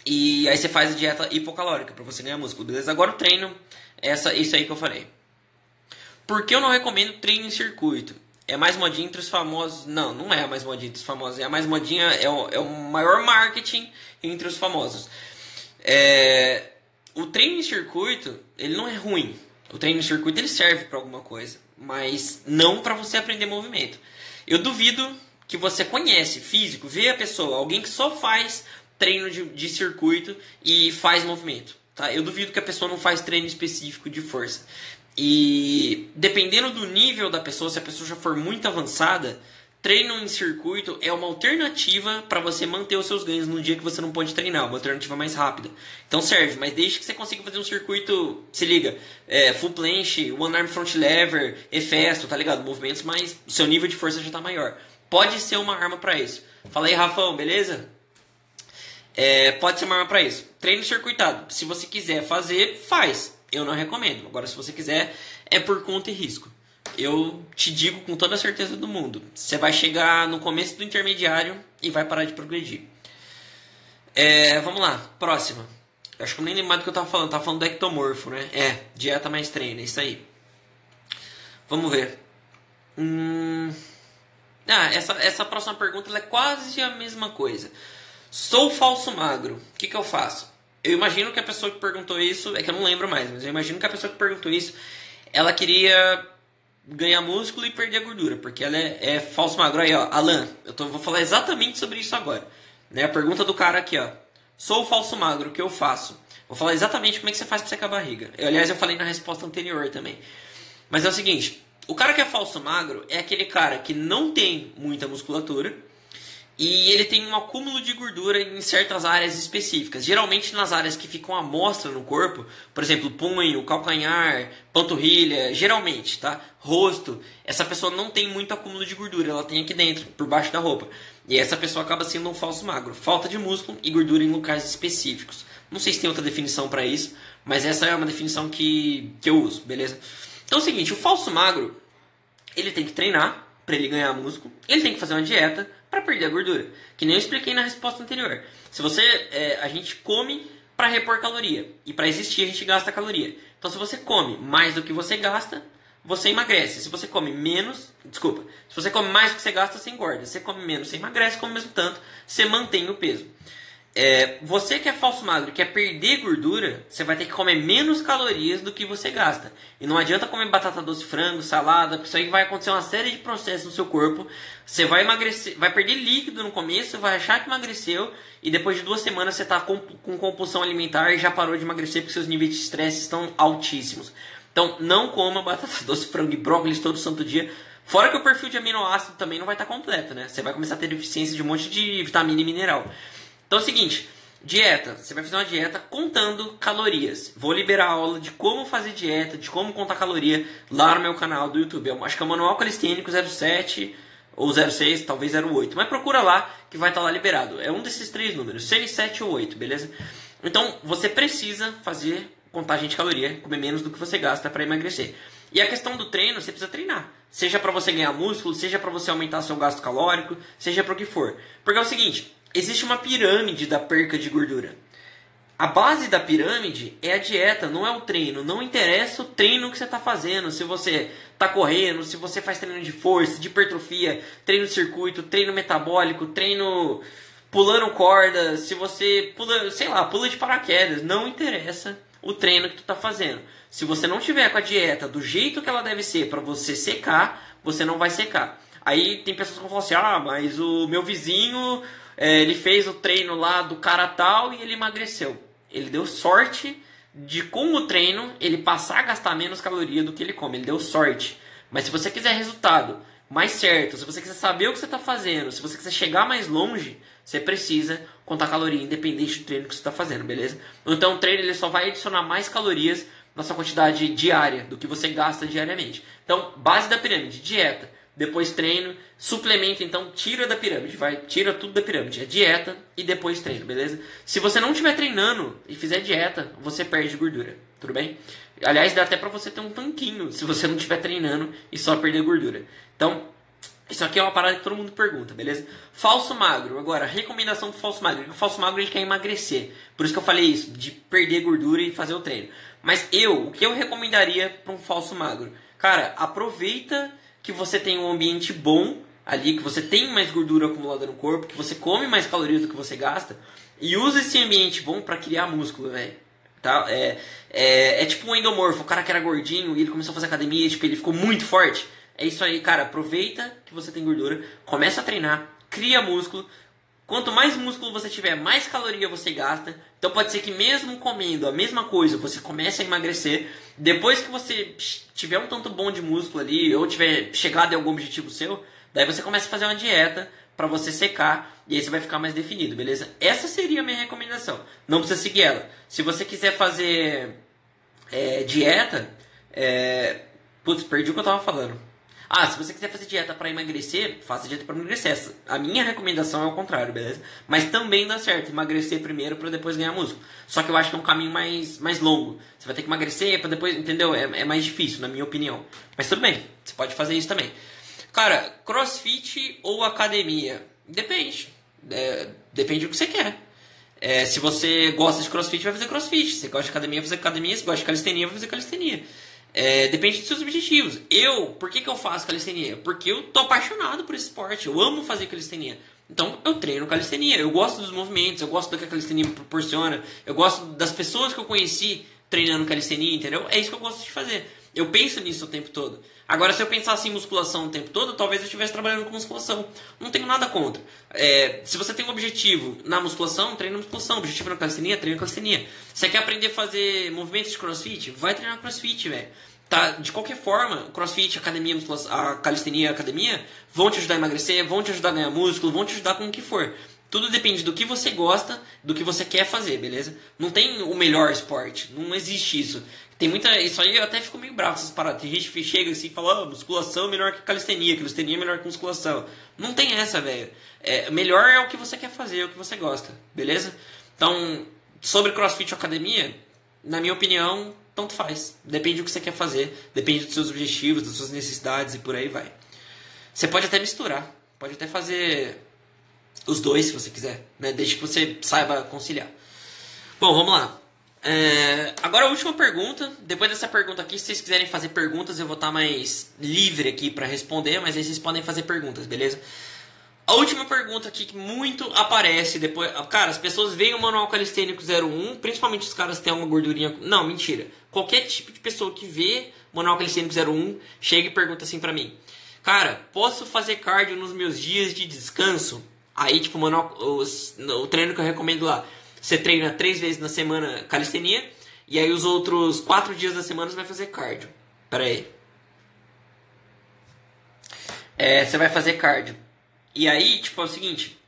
e aí você faz a dieta hipocalórica para você ganhar músculo, beleza? Agora o treino, essa isso aí que eu falei. Por que eu não recomendo treino em circuito? É mais modinha entre os famosos. Não, não é a mais modinha entre os famosos. É a mais modinha, é o, é o maior marketing entre os famosos. É, o treino em circuito, ele não é ruim. O treino em circuito ele serve para alguma coisa, mas não para você aprender movimento. Eu duvido que você conhece físico, vê a pessoa, alguém que só faz treino de, de circuito e faz movimento. Tá? Eu duvido que a pessoa não faz treino específico de força. E dependendo do nível da pessoa, se a pessoa já for muito avançada, treino em circuito é uma alternativa para você manter os seus ganhos no dia que você não pode treinar, uma alternativa mais rápida. Então serve, mas desde que você consiga fazer um circuito, se liga, é, full planche, one arm front lever, efesto, tá ligado? Movimentos mais, seu nível de força já tá maior. Pode ser uma arma para isso. Fala aí, Rafão, beleza? É, pode ser uma arma para isso. Treino circuitado. Se você quiser fazer, faz. Eu não recomendo. Agora, se você quiser, é por conta e risco eu te digo com toda a certeza do mundo: você vai chegar no começo do intermediário e vai parar de progredir. É, vamos lá, próxima. Acho que eu nem lembro mais do que eu tava falando. Eu tava falando do ectomorfo, né? É, dieta mais treino, é isso aí. Vamos ver. Hum... Ah, essa, essa próxima pergunta é quase a mesma coisa. Sou falso magro, o que, que eu faço? Eu imagino que a pessoa que perguntou isso, é que eu não lembro mais, mas eu imagino que a pessoa que perguntou isso, ela queria ganhar músculo e perder a gordura, porque ela é, é falso magro. Aí, ó, Alan, eu tô, vou falar exatamente sobre isso agora. Né? A pergunta do cara aqui, ó. Sou falso magro, o que eu faço? Vou falar exatamente como é que você faz pra secar a barriga. Eu, aliás, eu falei na resposta anterior também. Mas é o seguinte, o cara que é falso magro é aquele cara que não tem muita musculatura, e ele tem um acúmulo de gordura em certas áreas específicas. Geralmente nas áreas que ficam à mostra no corpo, por exemplo, punho, calcanhar, panturrilha, geralmente, tá? Rosto. Essa pessoa não tem muito acúmulo de gordura, ela tem aqui dentro, por baixo da roupa. E essa pessoa acaba sendo um falso magro. Falta de músculo e gordura em locais específicos. Não sei se tem outra definição para isso, mas essa é uma definição que, que eu uso, beleza? Então é o seguinte, o falso magro, ele tem que treinar para ele ganhar músculo, ele tem que fazer uma dieta para perder a gordura. Que nem eu expliquei na resposta anterior. Se você, é, a gente come para repor caloria e para existir a gente gasta caloria. Então se você come mais do que você gasta, você emagrece. Se você come menos, desculpa, se você come mais do que você gasta, você engorda. Se você come menos, você emagrece, come mesmo tanto, você mantém o peso. É, você que é falso magro quer perder gordura, você vai ter que comer menos calorias do que você gasta. E não adianta comer batata doce, frango, salada, porque isso aí vai acontecer uma série de processos no seu corpo. Você vai emagrecer, vai perder líquido no começo, vai achar que emagreceu, e depois de duas semanas você está com, com compulsão alimentar e já parou de emagrecer porque seus níveis de estresse estão altíssimos. Então não coma batata doce, frango e brócolis todo santo dia. Fora que o perfil de aminoácido também não vai estar completo, né? Você vai começar a ter deficiência de um monte de vitamina e mineral. Então é o seguinte, dieta. Você vai fazer uma dieta contando calorias. Vou liberar a aula de como fazer dieta, de como contar caloria lá no meu canal do YouTube. Eu acho que é o Manual Calistênico 07 ou 06, talvez 08. Mas procura lá que vai estar lá liberado. É um desses três números, 6, 7 ou 8, beleza? Então você precisa fazer contagem de caloria, comer menos do que você gasta para emagrecer. E a questão do treino, você precisa treinar. Seja para você ganhar músculo, seja para você aumentar seu gasto calórico, seja para o que for. Porque é o seguinte, existe uma pirâmide da perca de gordura. A base da pirâmide é a dieta, não é o treino. Não interessa o treino que você está fazendo. Se você está correndo, se você faz treino de força, de hipertrofia, treino de circuito, treino metabólico, treino pulando corda, se você pula, sei lá, pula de paraquedas. Não interessa o treino que tu está fazendo. Se você não tiver com a dieta do jeito que ela deve ser para você secar, você não vai secar. Aí tem pessoas que vão falar assim: ah, mas o meu vizinho é, ele fez o treino lá do cara tal e ele emagreceu. Ele deu sorte de com o treino ele passar a gastar menos caloria do que ele come. Ele deu sorte. Mas se você quiser resultado mais certo, se você quiser saber o que você está fazendo, se você quiser chegar mais longe, você precisa contar caloria independente do treino que você está fazendo, beleza? Então o treino ele só vai adicionar mais calorias na sua quantidade diária do que você gasta diariamente. Então, base da pirâmide, dieta depois treino, suplemento, então tira da pirâmide, vai, tira tudo da pirâmide, é dieta e depois treino, beleza? Se você não estiver treinando e fizer dieta, você perde gordura, tudo bem? Aliás, dá até para você ter um tanquinho se você não estiver treinando e só perder gordura. Então, isso aqui é uma parada que todo mundo pergunta, beleza? Falso magro. Agora, recomendação do falso magro. O falso magro ele quer emagrecer. Por isso que eu falei isso, de perder gordura e fazer o treino. Mas eu, o que eu recomendaria para um falso magro? Cara, aproveita que você tem um ambiente bom ali, que você tem mais gordura acumulada no corpo, que você come mais calorias do que você gasta, e usa esse ambiente bom para criar músculo, velho. Tá? É, é, é, tipo um endomorfo, o cara que era gordinho e ele começou a fazer academia, tipo, ele ficou muito forte. É isso aí, cara. Aproveita que você tem gordura, começa a treinar, cria músculo, Quanto mais músculo você tiver, mais caloria você gasta. Então pode ser que mesmo comendo a mesma coisa, você comece a emagrecer. Depois que você tiver um tanto bom de músculo ali, ou tiver chegado em algum objetivo seu, Daí você começa a fazer uma dieta para você secar e aí você vai ficar mais definido, beleza? Essa seria a minha recomendação. Não precisa seguir ela. Se você quiser fazer é, dieta, é... putz, perdi o que eu tava falando. Ah, se você quiser fazer dieta para emagrecer, faça dieta para emagrecer. A minha recomendação é o contrário, beleza? Mas também dá certo emagrecer primeiro para depois ganhar músculo. Só que eu acho que é um caminho mais, mais longo. Você vai ter que emagrecer para depois, entendeu? É, é mais difícil, na minha opinião. Mas tudo bem, você pode fazer isso também. Cara, crossfit ou academia? Depende. É, depende do que você quer. É, se você gosta de crossfit, vai fazer crossfit. Se você gosta de academia, vai fazer academia. Se gosta de calistenia, vai fazer calistenia. É, depende dos seus objetivos. Eu, por que, que eu faço calistenia? Porque eu tô apaixonado por esse esporte. Eu amo fazer calistenia. Então eu treino calistenia. Eu gosto dos movimentos, eu gosto do que a calistenia me proporciona. Eu gosto das pessoas que eu conheci treinando calistenia, entendeu? É isso que eu gosto de fazer. Eu penso nisso o tempo todo. Agora, se eu pensasse em musculação o tempo todo, talvez eu estivesse trabalhando com musculação. Não tenho nada contra. É, se você tem um objetivo na musculação, treina musculação. Objetivo na calistenia, treina calistenia. Você quer aprender a fazer movimentos de crossfit? Vai treinar crossfit, velho. Tá, de qualquer forma, crossfit, academia, a calistenia, academia, vão te ajudar a emagrecer, vão te ajudar a ganhar músculo, vão te ajudar com o que for. Tudo depende do que você gosta, do que você quer fazer, beleza? Não tem o melhor esporte, não existe isso. Tem muita. Isso aí eu até fico meio bravo essas paradas. Tem gente que chega assim e fala: oh, musculação é melhor que calistenia, calistenia é melhor que musculação. Não tem essa, velho. É, melhor é o que você quer fazer, é o que você gosta, beleza? Então, sobre crossfit ou academia, na minha opinião, tanto faz. Depende do que você quer fazer, depende dos seus objetivos, das suas necessidades e por aí vai. Você pode até misturar, pode até fazer os dois se você quiser, né? desde que você saiba conciliar. Bom, vamos lá. É, agora a última pergunta. Depois dessa pergunta aqui, se vocês quiserem fazer perguntas, eu vou estar mais livre aqui para responder, mas aí vocês podem fazer perguntas, beleza? A última pergunta aqui que muito aparece depois. Cara, as pessoas veem o manual calistênico 01, principalmente os caras que têm uma gordurinha. Não, mentira. Qualquer tipo de pessoa que vê o manual calistênico 01 chega e pergunta assim pra mim: Cara, posso fazer cardio nos meus dias de descanso? Aí, tipo, o, manual, os, o treino que eu recomendo lá você treina três vezes na semana calistenia e aí os outros quatro dias da semana você vai fazer cardio. Pera aí. É, você vai fazer cardio. E aí, tipo, é o seguinte.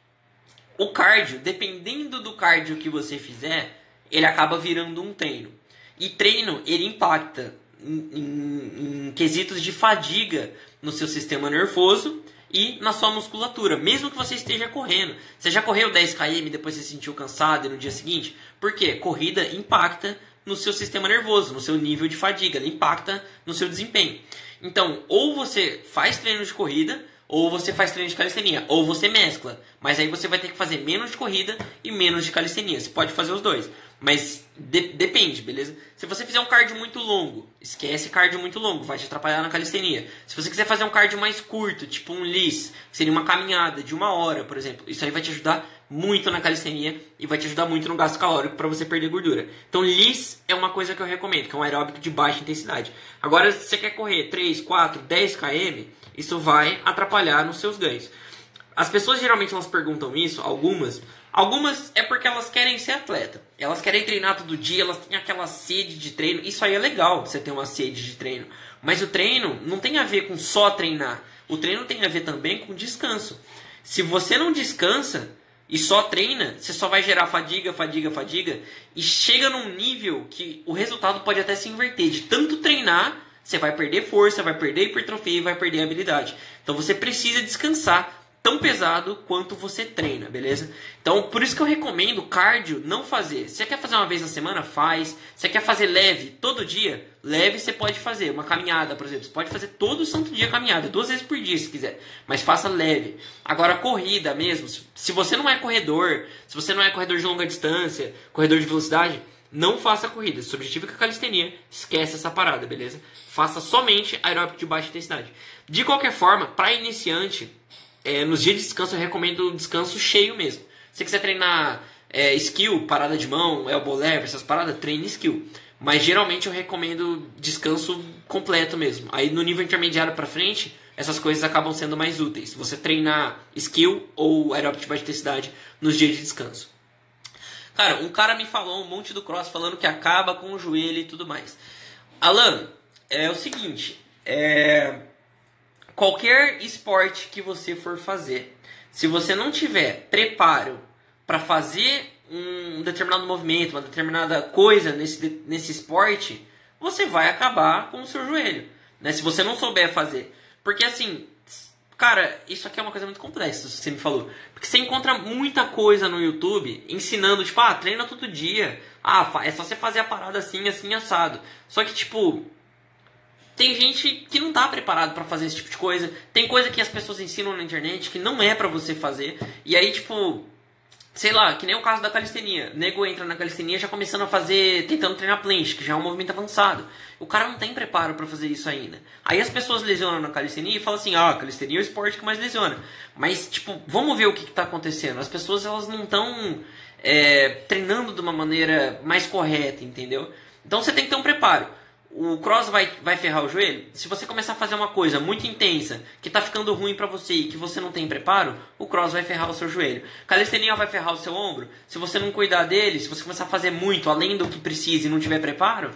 O cardio, dependendo do cardio que você fizer, ele acaba virando um treino. E treino, ele impacta em, em, em quesitos de fadiga no seu sistema nervoso e na sua musculatura, mesmo que você esteja correndo. Você já correu 10 km depois se sentiu cansado e no dia seguinte? Por quê? Corrida impacta no seu sistema nervoso, no seu nível de fadiga, ela impacta no seu desempenho. Então, ou você faz treino de corrida, ou você faz treino de calistenia, ou você mescla. Mas aí você vai ter que fazer menos de corrida e menos de calistenia. Você pode fazer os dois. Mas de, depende, beleza? Se você fizer um cardio muito longo, esquece cardio muito longo, vai te atrapalhar na calistenia. Se você quiser fazer um cardio mais curto, tipo um LIS, que seria uma caminhada de uma hora, por exemplo, isso aí vai te ajudar muito na calistenia e vai te ajudar muito no gasto calórico para você perder gordura. Então, LIS é uma coisa que eu recomendo, que é um aeróbico de baixa intensidade. Agora, se você quer correr 3, 4, 10 km, isso vai atrapalhar nos seus ganhos. As pessoas geralmente elas perguntam isso, algumas, Algumas é porque elas querem ser atleta. Elas querem treinar todo dia, elas têm aquela sede de treino. Isso aí é legal, você ter uma sede de treino. Mas o treino não tem a ver com só treinar. O treino tem a ver também com descanso. Se você não descansa e só treina, você só vai gerar fadiga, fadiga, fadiga. E chega num nível que o resultado pode até se inverter. De tanto treinar, você vai perder força, vai perder hipertrofia e vai perder habilidade. Então você precisa descansar tão pesado quanto você treina, beleza? Então, por isso que eu recomendo cardio não fazer. Se você quer fazer uma vez na semana, faz. Se você quer fazer leve todo dia, leve você pode fazer. Uma caminhada, por exemplo, você pode fazer todo santo dia caminhada, duas vezes por dia se quiser, mas faça leve. Agora, corrida mesmo, se você não é corredor, se você não é corredor de longa distância, corredor de velocidade, não faça corrida. Se o objetivo é a calistenia, esquece essa parada, beleza? Faça somente aeróbico de baixa intensidade. De qualquer forma, para iniciante, é, nos dias de descanso eu recomendo descanso cheio mesmo. Se você quiser treinar é, skill, parada de mão, elbow lever, essas paradas, treine skill. Mas geralmente eu recomendo descanso completo mesmo. Aí no nível intermediário para frente, essas coisas acabam sendo mais úteis. Você treinar skill ou aeróbico de baixa nos dias de descanso. Cara, um cara me falou um monte do cross falando que acaba com o joelho e tudo mais. Alan, é o seguinte, é qualquer esporte que você for fazer, se você não tiver preparo para fazer um determinado movimento, uma determinada coisa nesse, nesse esporte, você vai acabar com o seu joelho. Né? Se você não souber fazer. Porque assim, cara, isso aqui é uma coisa muito complexa, você me falou. Porque você encontra muita coisa no YouTube ensinando, tipo, ah, treina todo dia. Ah, é só você fazer a parada assim, assim, assado. Só que, tipo, tem gente que não tá preparado para fazer esse tipo de coisa. Tem coisa que as pessoas ensinam na internet que não é para você fazer. E aí, tipo, sei lá, que nem o caso da calistenia. O nego entra na calistenia já começando a fazer, tentando treinar planche, que já é um movimento avançado. O cara não tem preparo para fazer isso ainda. Aí as pessoas lesionam na calistenia e falam assim: "Ah, calistenia é o esporte que mais lesiona". Mas tipo, vamos ver o que está acontecendo. As pessoas elas não estão é, treinando de uma maneira mais correta, entendeu? Então você tem que ter um preparo o cross vai, vai ferrar o joelho? Se você começar a fazer uma coisa muito intensa, que está ficando ruim para você e que você não tem preparo, o cross vai ferrar o seu joelho. Calistenia vai ferrar o seu ombro? Se você não cuidar dele, se você começar a fazer muito além do que precisa e não tiver preparo,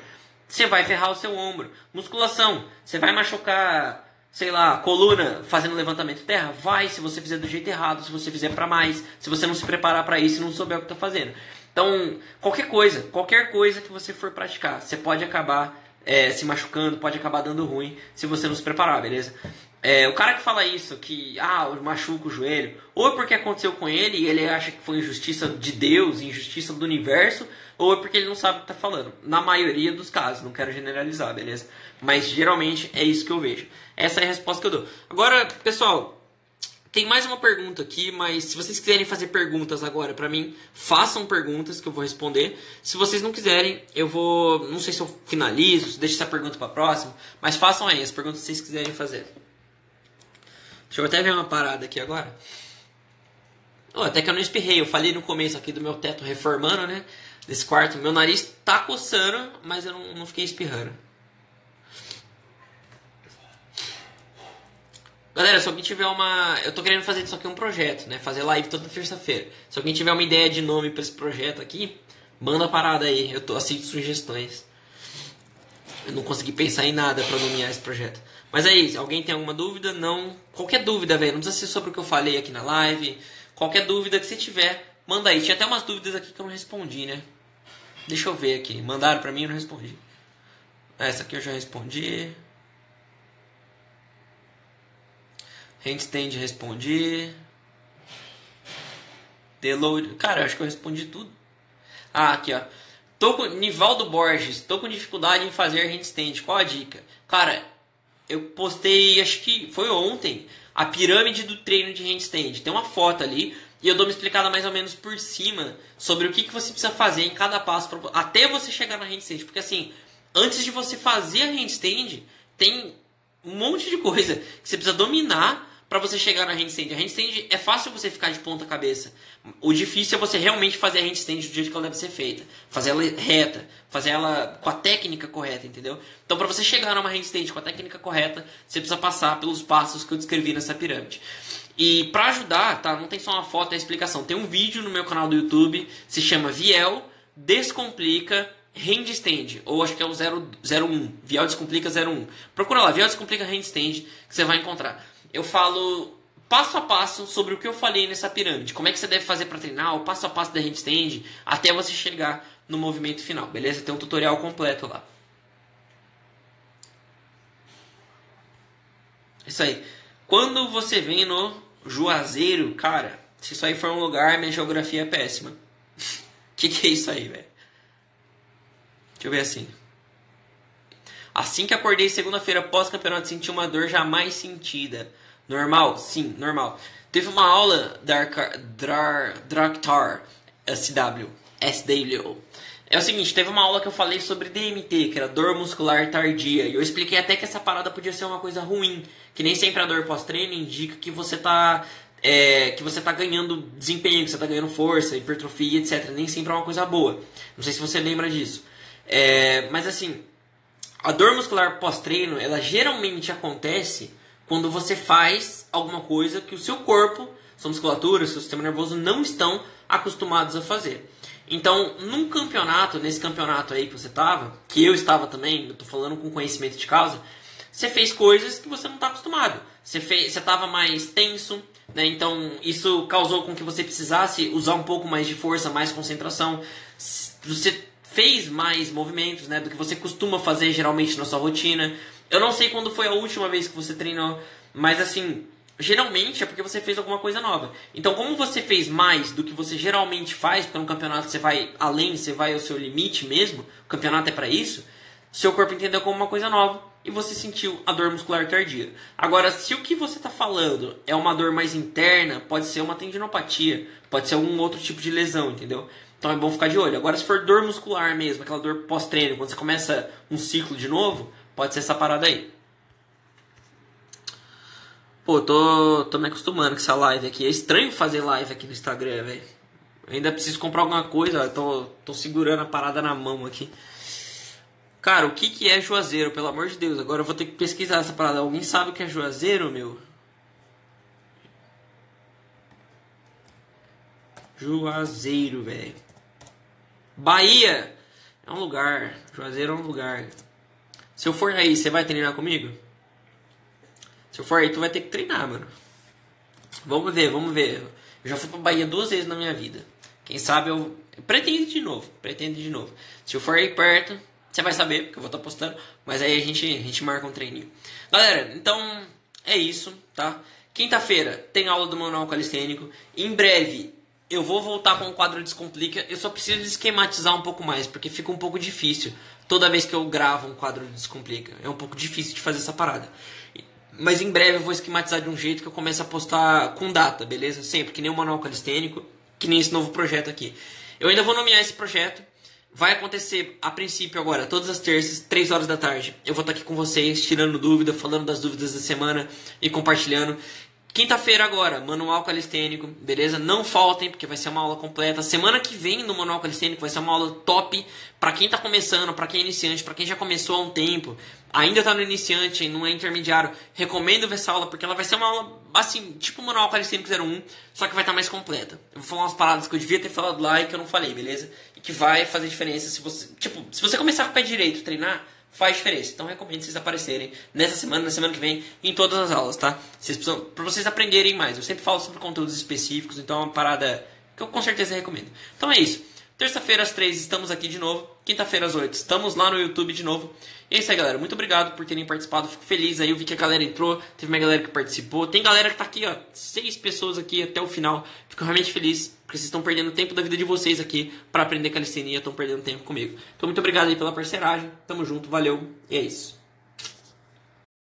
você vai ferrar o seu ombro. Musculação, você vai machucar, sei lá, coluna fazendo levantamento terra? Vai, se você fizer do jeito errado, se você fizer para mais, se você não se preparar para isso e não souber o que está fazendo. Então, qualquer coisa, qualquer coisa que você for praticar, você pode acabar é, se machucando, pode acabar dando ruim se você não se preparar, beleza? É, o cara que fala isso, que ah, machuca o joelho, ou é porque aconteceu com ele e ele acha que foi injustiça de Deus, injustiça do universo, ou é porque ele não sabe o que está falando. Na maioria dos casos, não quero generalizar, beleza? Mas geralmente é isso que eu vejo. Essa é a resposta que eu dou. Agora, pessoal, tem mais uma pergunta aqui, mas se vocês quiserem fazer perguntas agora para mim, façam perguntas que eu vou responder. Se vocês não quiserem, eu vou. Não sei se eu finalizo, se deixo essa pergunta para próxima, mas façam aí as perguntas que vocês quiserem fazer. Deixa eu até ver uma parada aqui agora. Oh, até que eu não espirrei, eu falei no começo aqui do meu teto reformando, né? Desse quarto. Meu nariz tá coçando, mas eu não, não fiquei espirrando. Galera, se alguém tiver uma. Eu tô querendo fazer isso aqui um projeto, né? Fazer live toda terça-feira. Se alguém tiver uma ideia de nome para esse projeto aqui, manda a parada aí. Eu tô aceito sugestões. Eu não consegui pensar em nada para nomear esse projeto. Mas é isso. Alguém tem alguma dúvida? Não. Qualquer dúvida, velho. Não precisa ser sobre o que eu falei aqui na live. Qualquer dúvida que você tiver, manda aí. Tinha até umas dúvidas aqui que eu não respondi, né? Deixa eu ver aqui. Mandaram pra mim e eu não respondi. Essa aqui eu já respondi. Handstand respondi. Deload. Cara, acho que eu respondi tudo. Ah, aqui ó. Tô com. Nivaldo Borges, tô com dificuldade em fazer handstand. Qual a dica? Cara, eu postei, acho que foi ontem, a pirâmide do treino de handstand. Tem uma foto ali e eu dou uma explicada mais ou menos por cima sobre o que, que você precisa fazer em cada passo pra, até você chegar na handstand. Porque assim, antes de você fazer a handstand, tem um monte de coisa que você precisa dominar para você chegar na handstand. A handstand é fácil você ficar de ponta cabeça. O difícil é você realmente fazer a handstand do jeito que ela deve ser feita. Fazer ela reta, fazer ela com a técnica correta, entendeu? Então, para você chegar numa handstand com a técnica correta, você precisa passar pelos passos que eu descrevi nessa pirâmide. E para ajudar, tá? Não tem só uma foto, é a explicação. Tem um vídeo no meu canal do YouTube, se chama Viel Descomplica Handstand, ou acho que é o 001, Viel Descomplica 01. Procura lá, Viel Descomplica Handstand, que você vai encontrar eu falo passo a passo sobre o que eu falei nessa pirâmide. Como é que você deve fazer para treinar, o passo a passo da handstand, até você chegar no movimento final, beleza? Tem um tutorial completo lá. Isso aí. Quando você vem no Juazeiro, cara, se isso aí for um lugar, minha geografia é péssima. que que é isso aí, velho? Deixa eu ver assim. Assim que acordei segunda-feira pós-campeonato, senti uma dor jamais sentida. Normal? Sim, normal. Teve uma aula da Draktar SW, SW. É o seguinte, teve uma aula que eu falei sobre DMT, que era dor muscular tardia, e eu expliquei até que essa parada podia ser uma coisa ruim, que nem sempre a dor pós-treino indica que você tá é, que você tá ganhando desempenho, que você tá ganhando força, hipertrofia, etc. Nem sempre é uma coisa boa. Não sei se você lembra disso. É, mas assim, a dor muscular pós-treino, ela geralmente acontece quando você faz alguma coisa que o seu corpo, sua musculatura, seu sistema nervoso não estão acostumados a fazer. Então, num campeonato, nesse campeonato aí que você estava, que eu estava também, eu tô falando com conhecimento de causa, você fez coisas que você não está acostumado. você fez, você mais tenso, né? Então isso causou com que você precisasse usar um pouco mais de força, mais concentração. Você fez mais movimentos, né, do que você costuma fazer geralmente na sua rotina. Eu não sei quando foi a última vez que você treinou, mas assim, geralmente é porque você fez alguma coisa nova. Então, como você fez mais do que você geralmente faz, porque no campeonato você vai além, você vai ao seu limite mesmo, o campeonato é para isso, seu corpo entendeu como uma coisa nova e você sentiu a dor muscular tardia. Agora, se o que você está falando é uma dor mais interna, pode ser uma tendinopatia, pode ser algum outro tipo de lesão, entendeu? Então é bom ficar de olho. Agora, se for dor muscular mesmo, aquela dor pós-treino, quando você começa um ciclo de novo, pode ser essa parada aí. Pô, tô, tô me acostumando com essa live aqui. É estranho fazer live aqui no Instagram, velho. Ainda preciso comprar alguma coisa, tô, tô segurando a parada na mão aqui. Cara, o que, que é Juazeiro, pelo amor de Deus? Agora eu vou ter que pesquisar essa parada. Alguém sabe o que é Juazeiro, meu? Juazeiro, velho. Bahia é um lugar. Juazeiro é um lugar. Se eu for aí, você vai treinar comigo? Se eu for aí, tu vai ter que treinar, mano. Vamos ver, vamos ver. Eu já fui pra Bahia duas vezes na minha vida. Quem sabe eu, eu pretendo de novo. Pretendo de novo. Se eu for aí perto, você vai saber, porque eu vou estar tá postando. Mas aí a gente, a gente marca um treininho. Galera, então é isso, tá? Quinta-feira tem aula do manual calistênico. Em breve eu vou voltar com o quadro Descomplica. Eu só preciso esquematizar um pouco mais, porque fica um pouco difícil toda vez que eu gravo um quadro Descomplica. É um pouco difícil de fazer essa parada. Mas em breve eu vou esquematizar de um jeito que eu comece a postar com data, beleza? Sempre, que nem o manual calistênico, que nem esse novo projeto aqui. Eu ainda vou nomear esse projeto. Vai acontecer a princípio agora, todas as terças, 3 horas da tarde. Eu vou estar aqui com vocês, tirando dúvida, falando das dúvidas da semana e compartilhando. Quinta-feira agora, manual calistênico, beleza? Não faltem, porque vai ser uma aula completa. Semana que vem no manual calistênico vai ser uma aula top para quem tá começando, para quem é iniciante, para quem já começou há um tempo, ainda tá no iniciante, não é intermediário. Recomendo ver essa aula porque ela vai ser uma aula assim, tipo manual calistênico 01, só que vai estar tá mais completa. Eu vou falar umas paradas que eu devia ter falado lá e que eu não falei, beleza? E que vai fazer diferença se você, tipo, se você começar com o pé direito, treinar, faz diferença. Então recomendo vocês aparecerem nessa semana, na semana que vem, em todas as aulas, tá? Vocês precisam, pra vocês aprenderem mais. Eu sempre falo sobre conteúdos específicos, então é uma parada que eu com certeza recomendo. Então é isso. Terça-feira às três estamos aqui de novo. Quinta-feira às oito estamos lá no YouTube de novo. E é isso aí, galera. Muito obrigado por terem participado. Fico feliz aí. Eu vi que a galera entrou. Teve uma galera que participou. Tem galera que tá aqui, ó. Seis pessoas aqui até o final. Fico realmente feliz. Porque vocês estão perdendo tempo da vida de vocês aqui para aprender calistenia. Estão perdendo tempo comigo. Então, muito obrigado aí pela parceragem. Tamo junto. Valeu. E é isso.